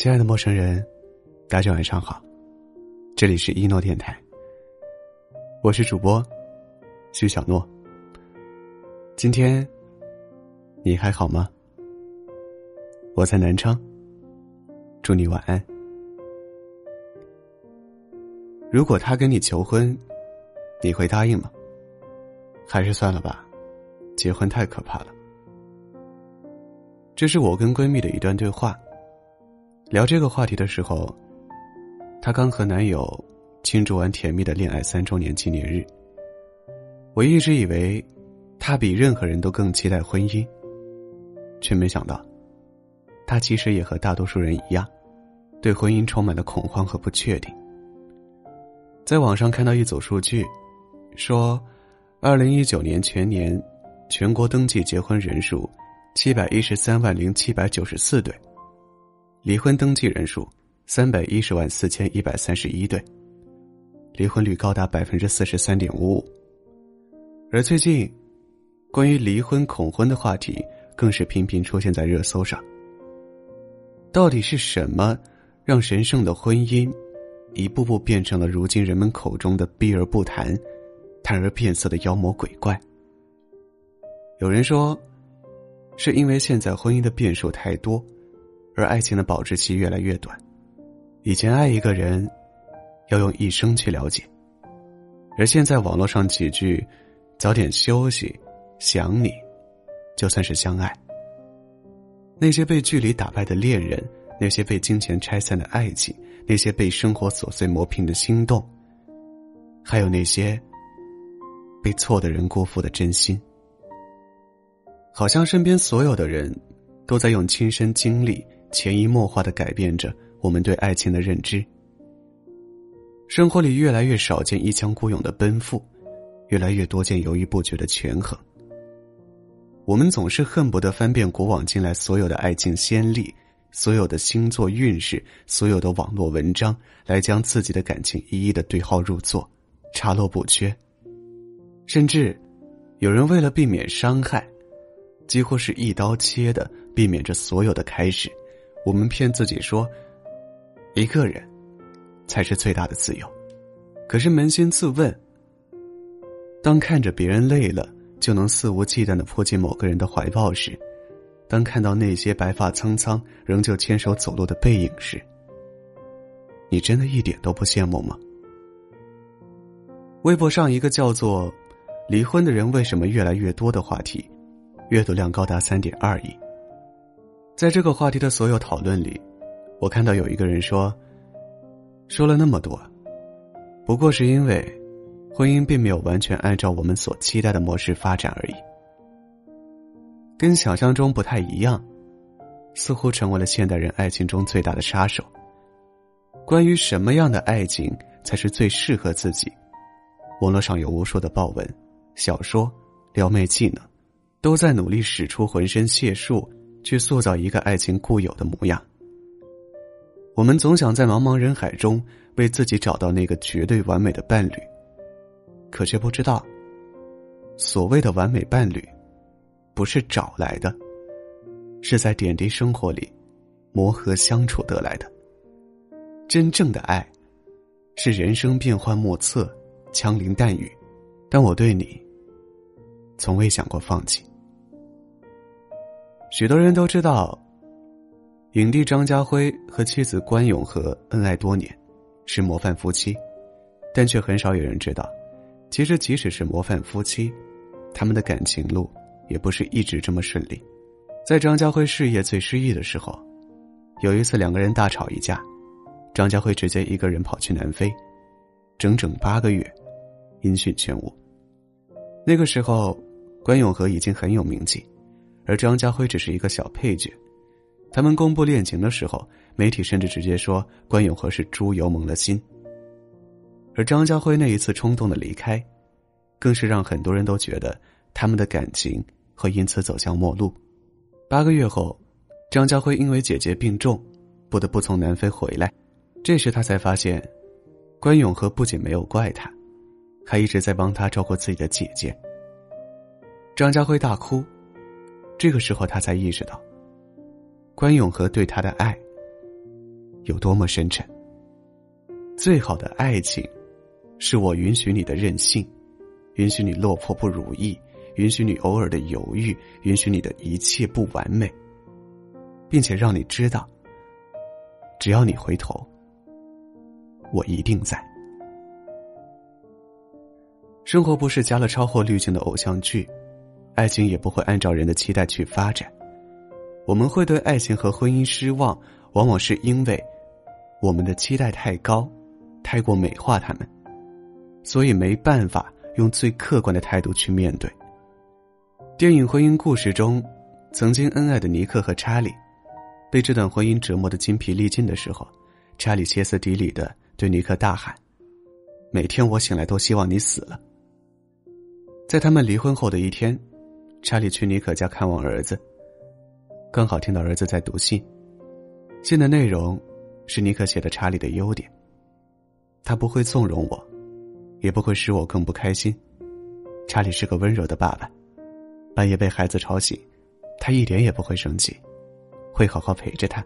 亲爱的陌生人，大家晚上好，这里是一诺电台，我是主播徐小诺。今天你还好吗？我在南昌，祝你晚安。如果他跟你求婚，你会答应吗？还是算了吧，结婚太可怕了。这是我跟闺蜜的一段对话。聊这个话题的时候，她刚和男友庆祝完甜蜜的恋爱三周年纪念日。我一直以为，她比任何人都更期待婚姻，却没想到，她其实也和大多数人一样，对婚姻充满了恐慌和不确定。在网上看到一组数据，说，二零一九年全年，全国登记结婚人数七百一十三万零七百九十四对。离婚登记人数三百一十万四千一百三十一对，离婚率高达百分之四十三点五五。而最近，关于离婚恐婚的话题更是频频出现在热搜上。到底是什么，让神圣的婚姻，一步步变成了如今人们口中的避而不谈、谈而变色的妖魔鬼怪？有人说，是因为现在婚姻的变数太多。而爱情的保质期越来越短，以前爱一个人，要用一生去了解，而现在网络上几句“早点休息，想你”，就算是相爱。那些被距离打败的恋人，那些被金钱拆散的爱情，那些被生活琐碎磨平的心动，还有那些被错的人辜负的真心，好像身边所有的人，都在用亲身经历。潜移默化的改变着我们对爱情的认知。生活里越来越少见一腔孤勇的奔赴，越来越多见犹豫不决的权衡。我们总是恨不得翻遍古往今来所有的爱情先例，所有的星座运势，所有的网络文章，来将自己的感情一一的对号入座，查漏补缺。甚至，有人为了避免伤害，几乎是一刀切的避免着所有的开始。我们骗自己说，一个人才是最大的自由。可是扪心自问，当看着别人累了就能肆无忌惮的扑进某个人的怀抱时，当看到那些白发苍苍仍旧牵手走路的背影时，你真的一点都不羡慕吗？微博上一个叫做“离婚的人为什么越来越多”的话题，阅读量高达三点二亿。在这个话题的所有讨论里，我看到有一个人说：“说了那么多，不过是因为婚姻并没有完全按照我们所期待的模式发展而已，跟想象中不太一样，似乎成为了现代人爱情中最大的杀手。关于什么样的爱情才是最适合自己，网络上有无数的报文、小说、撩妹技能，都在努力使出浑身解数。”去塑造一个爱情固有的模样。我们总想在茫茫人海中为自己找到那个绝对完美的伴侣，可却不知道，所谓的完美伴侣，不是找来的，是在点滴生活里磨合相处得来的。真正的爱，是人生变幻莫测，枪林弹雨，但我对你，从未想过放弃。许多人都知道，影帝张家辉和妻子关咏荷恩爱多年，是模范夫妻，但却很少有人知道，其实即使是模范夫妻，他们的感情路也不是一直这么顺利。在张家辉事业最失意的时候，有一次两个人大吵一架，张家辉直接一个人跑去南非，整整八个月，音讯全无。那个时候，关咏荷已经很有名气。而张家辉只是一个小配角，他们公布恋情的时候，媒体甚至直接说关咏荷是猪油蒙了心。而张家辉那一次冲动的离开，更是让很多人都觉得他们的感情会因此走向末路。八个月后，张家辉因为姐姐病重，不得不从南非回来，这时他才发现，关咏荷不仅没有怪他，还一直在帮他照顾自己的姐姐。张家辉大哭。这个时候，他才意识到，关咏荷对他的爱，有多么深沉。最好的爱情，是我允许你的任性，允许你落魄不如意，允许你偶尔的犹豫，允许你的一切不完美，并且让你知道，只要你回头，我一定在。生活不是加了超货滤镜的偶像剧，爱情也不会按照人的期待去发展。我们会对爱情和婚姻失望，往往是因为我们的期待太高。太过美化他们，所以没办法用最客观的态度去面对。电影《婚姻故事》中，曾经恩爱的尼克和查理，被这段婚姻折磨的精疲力尽的时候，查理歇斯底里的对尼克大喊：“每天我醒来都希望你死了。”在他们离婚后的一天，查理去尼可家看望儿子，刚好听到儿子在读信，信的内容是尼克写的查理的优点。他不会纵容我，也不会使我更不开心。查理是个温柔的爸爸，半夜被孩子吵醒，他一点也不会生气，会好好陪着他。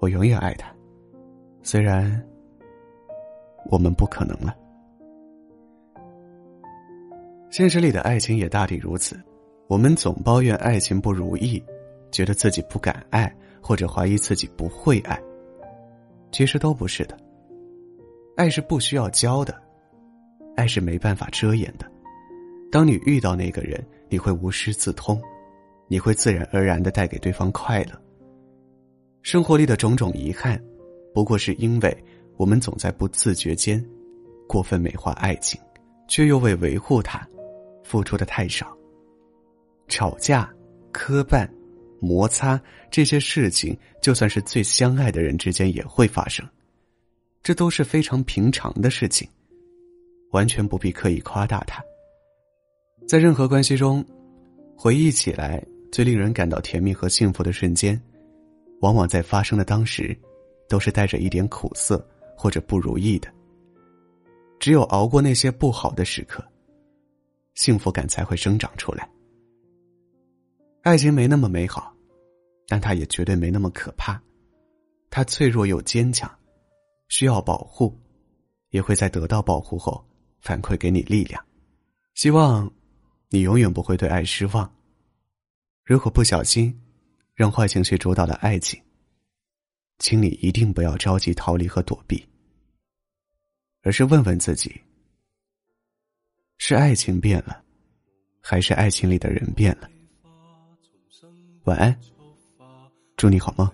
我永远爱他，虽然我们不可能了。现实里的爱情也大抵如此，我们总抱怨爱情不如意，觉得自己不敢爱，或者怀疑自己不会爱。其实都不是的。爱是不需要教的，爱是没办法遮掩的。当你遇到那个人，你会无师自通，你会自然而然的带给对方快乐。生活里的种种遗憾，不过是因为我们总在不自觉间过分美化爱情，却又为维护它付出的太少。吵架、磕绊、摩擦这些事情，就算是最相爱的人之间也会发生。这都是非常平常的事情，完全不必刻意夸大它。在任何关系中，回忆起来最令人感到甜蜜和幸福的瞬间，往往在发生的当时，都是带着一点苦涩或者不如意的。只有熬过那些不好的时刻，幸福感才会生长出来。爱情没那么美好，但它也绝对没那么可怕，它脆弱又坚强。需要保护，也会在得到保护后反馈给你力量。希望你永远不会对爱失望。如果不小心让坏情绪主导了爱情，请你一定不要着急逃离和躲避，而是问问自己：是爱情变了，还是爱情里的人变了？晚安，祝你好梦。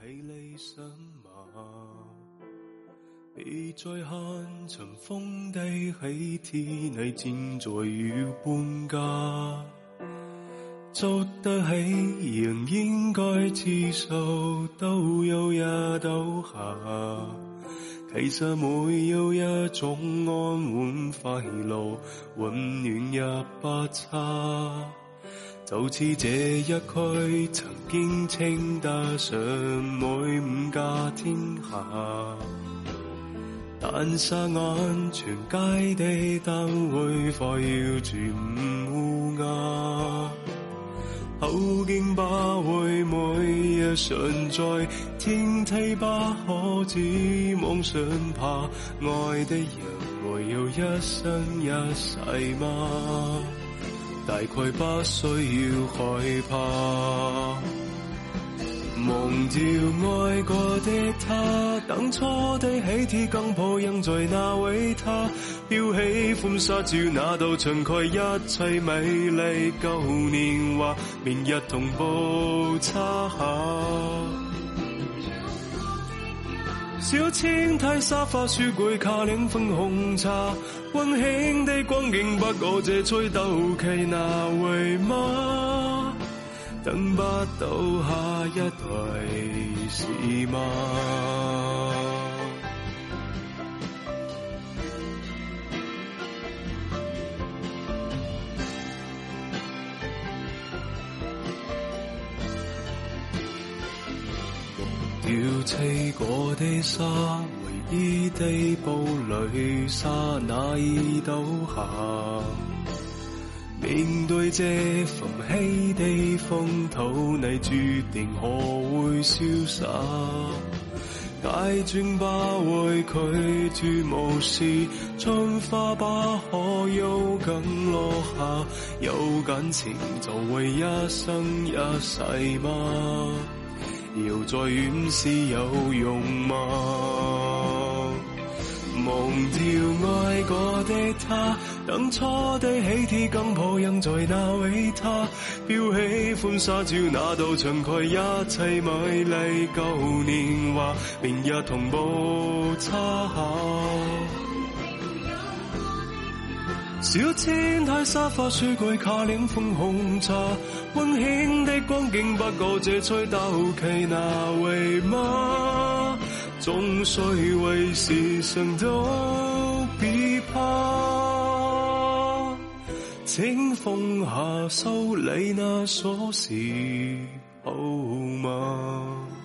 别再看尘封低起天，你箭在要搬家，做得起仍应该接受，都有日倒下。其实没有一种安稳快乐，温暖也不差。就似这一区曾经称得上每五家天下。但霎眼，全街的灯会快要全乌鸦。后劲把会每日常在，天梯不可指望上爬。爱的人会有一生一世吗？大概不需要害怕。忘掉爱过的他，当初的喜帖更抱印在那位他，飘起欢纱照那道墙盖，一切美丽旧年华，明日同步擦下。小青苔沙发书柜卡两份红茶，温馨的光景不过这吹斗旗那回吗？等不到下一代是吗？掉砌过的沙，唯一的堡垒沙那已倒下。面对这焚起的风土，你注定何会潇洒？大转把畏拒绝无视，春花把可有紧落下，有感情就为一生一世吗？要再远是有用吗？忘掉爱过的他，当初的喜帖更抱印在那位他，标喜欢沙照那道墙盖，一切美丽旧年华，明日同步擦下。小千台沙发书柜卡领封红茶，温馨的光景不过这吹斗旗那为吗？终须为时常都别怕，请放下手里那锁匙好吗？